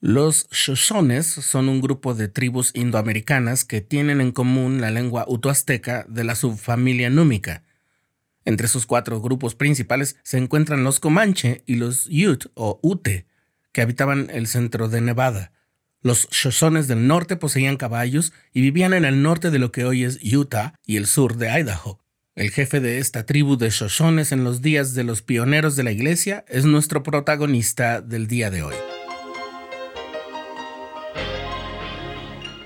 Los Shoshones son un grupo de tribus indoamericanas que tienen en común la lengua utoazteca de la subfamilia númica. Entre sus cuatro grupos principales se encuentran los Comanche y los Ute o Ute, que habitaban el centro de Nevada. Los Shoshones del norte poseían caballos y vivían en el norte de lo que hoy es Utah y el sur de Idaho. El jefe de esta tribu de Shoshones en los días de los pioneros de la iglesia es nuestro protagonista del día de hoy.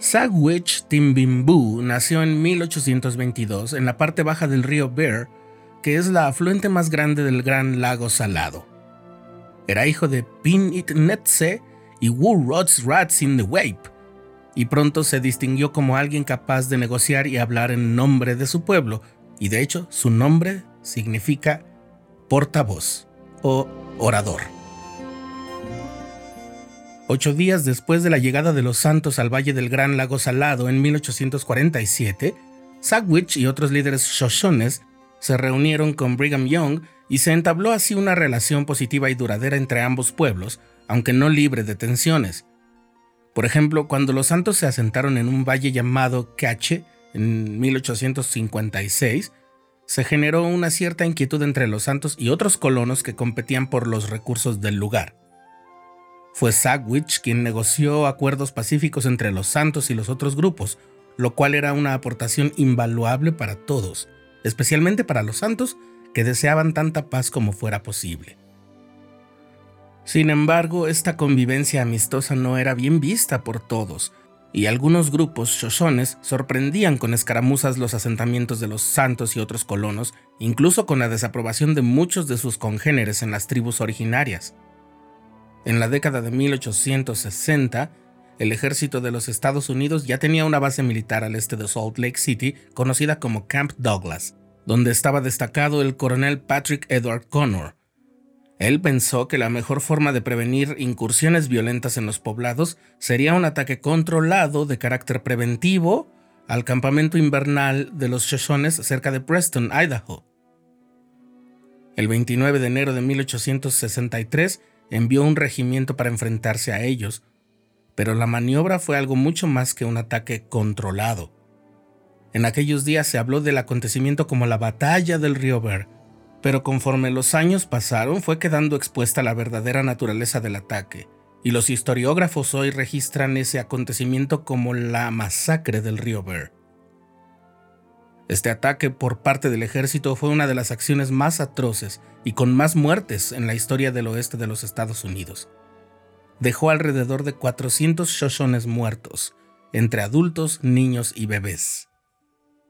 Sagwich Timbimbu nació en 1822 en la parte baja del río Bear, que es la afluente más grande del Gran Lago Salado. Era hijo de Pin It Netse y Wu Rods Rats in the Wape, y pronto se distinguió como alguien capaz de negociar y hablar en nombre de su pueblo, y de hecho su nombre significa portavoz o orador. Ocho días después de la llegada de los santos al Valle del Gran Lago Salado en 1847, Sagwich y otros líderes Shoshones se reunieron con Brigham Young y se entabló así una relación positiva y duradera entre ambos pueblos, aunque no libre de tensiones. Por ejemplo, cuando los santos se asentaron en un valle llamado Cache en 1856, se generó una cierta inquietud entre los santos y otros colonos que competían por los recursos del lugar. Fue Sagwich quien negoció acuerdos pacíficos entre los santos y los otros grupos, lo cual era una aportación invaluable para todos, especialmente para los santos que deseaban tanta paz como fuera posible. Sin embargo, esta convivencia amistosa no era bien vista por todos, y algunos grupos shoshones sorprendían con escaramuzas los asentamientos de los santos y otros colonos, incluso con la desaprobación de muchos de sus congéneres en las tribus originarias. En la década de 1860, el ejército de los Estados Unidos ya tenía una base militar al este de Salt Lake City conocida como Camp Douglas, donde estaba destacado el coronel Patrick Edward Connor. Él pensó que la mejor forma de prevenir incursiones violentas en los poblados sería un ataque controlado de carácter preventivo al campamento invernal de los Shoshones cerca de Preston, Idaho. El 29 de enero de 1863, envió un regimiento para enfrentarse a ellos, pero la maniobra fue algo mucho más que un ataque controlado. En aquellos días se habló del acontecimiento como la batalla del río Ver, pero conforme los años pasaron fue quedando expuesta la verdadera naturaleza del ataque, y los historiógrafos hoy registran ese acontecimiento como la masacre del río Ver. Este ataque por parte del ejército fue una de las acciones más atroces y con más muertes en la historia del oeste de los Estados Unidos. Dejó alrededor de 400 Shoshones muertos, entre adultos, niños y bebés.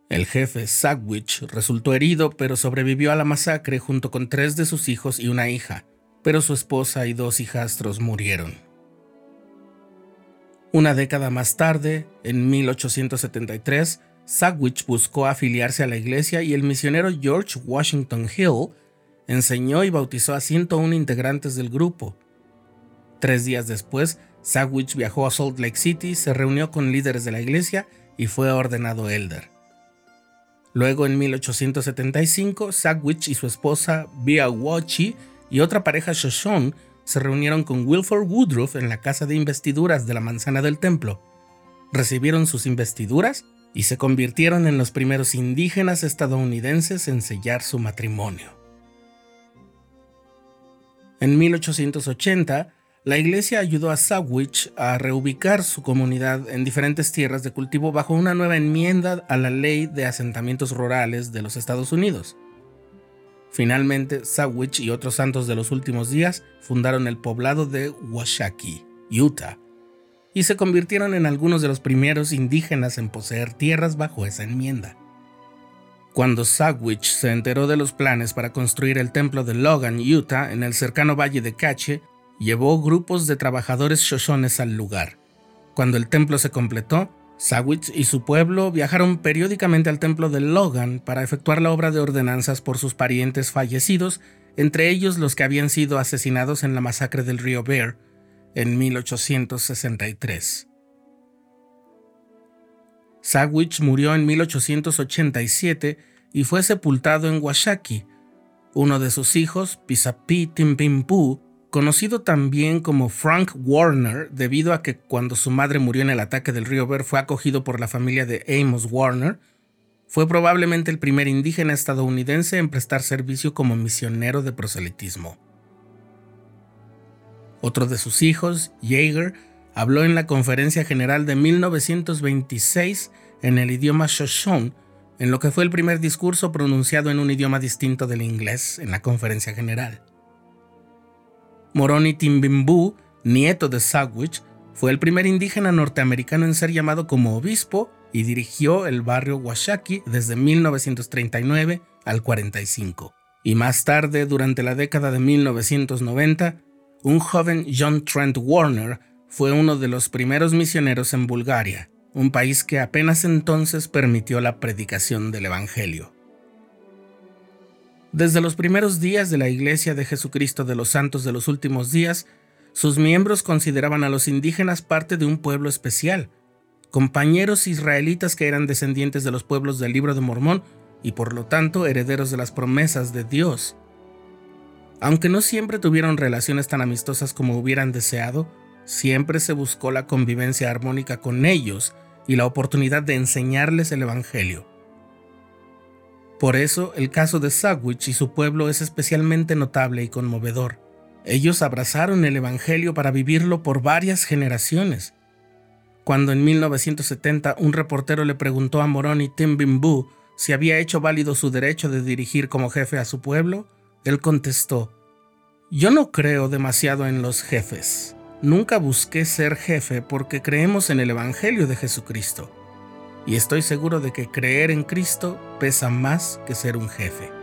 El jefe Sagwich resultó herido, pero sobrevivió a la masacre junto con tres de sus hijos y una hija, pero su esposa y dos hijastros murieron. Una década más tarde, en 1873, Sagwich buscó afiliarse a la iglesia y el misionero George Washington Hill enseñó y bautizó a 101 integrantes del grupo. Tres días después, Sagwich viajó a Salt Lake City, se reunió con líderes de la iglesia y fue ordenado elder. Luego, en 1875, Sagwich y su esposa Bia Wachi y otra pareja Shoshone se reunieron con Wilford Woodruff en la casa de investiduras de la manzana del templo. Recibieron sus investiduras y se convirtieron en los primeros indígenas estadounidenses en sellar su matrimonio. En 1880, la iglesia ayudó a Sawich a reubicar su comunidad en diferentes tierras de cultivo bajo una nueva enmienda a la ley de asentamientos rurales de los Estados Unidos. Finalmente, Sawich y otros santos de los últimos días fundaron el poblado de Washakie, Utah, y se convirtieron en algunos de los primeros indígenas en poseer tierras bajo esa enmienda. Cuando Sagwich se enteró de los planes para construir el templo de Logan, Utah, en el cercano valle de Cache, llevó grupos de trabajadores shoshones al lugar, Cuando el templo se completó, Sawich y su pueblo viajaron periódicamente al templo de Logan para efectuar la obra de ordenanzas por sus parientes fallecidos, entre ellos los que habían sido asesinados en la masacre del río Bear en 1863. Sawich murió en 1887 y fue sepultado en Washaki. Uno de sus hijos, Pisapi Timpimpu, conocido también como Frank Warner, debido a que cuando su madre murió en el ataque del río Ver fue acogido por la familia de Amos Warner, fue probablemente el primer indígena estadounidense en prestar servicio como misionero de proselitismo. Otro de sus hijos, Jaeger, habló en la Conferencia General de 1926 en el idioma Shoshone, en lo que fue el primer discurso pronunciado en un idioma distinto del inglés en la Conferencia General. Moroni Timbimbu, nieto de Sandwich, fue el primer indígena norteamericano en ser llamado como obispo y dirigió el barrio Washaki desde 1939 al 45. Y más tarde, durante la década de 1990, un joven John Trent Warner fue uno de los primeros misioneros en Bulgaria, un país que apenas entonces permitió la predicación del Evangelio. Desde los primeros días de la Iglesia de Jesucristo de los Santos de los Últimos Días, sus miembros consideraban a los indígenas parte de un pueblo especial, compañeros israelitas que eran descendientes de los pueblos del libro de Mormón y por lo tanto herederos de las promesas de Dios. Aunque no siempre tuvieron relaciones tan amistosas como hubieran deseado, siempre se buscó la convivencia armónica con ellos y la oportunidad de enseñarles el Evangelio. Por eso, el caso de Sawich y su pueblo es especialmente notable y conmovedor. Ellos abrazaron el Evangelio para vivirlo por varias generaciones. Cuando en 1970 un reportero le preguntó a Moroni Timbimbu si había hecho válido su derecho de dirigir como jefe a su pueblo, él contestó, Yo no creo demasiado en los jefes. Nunca busqué ser jefe porque creemos en el Evangelio de Jesucristo y estoy seguro de que creer en Cristo pesa más que ser un jefe.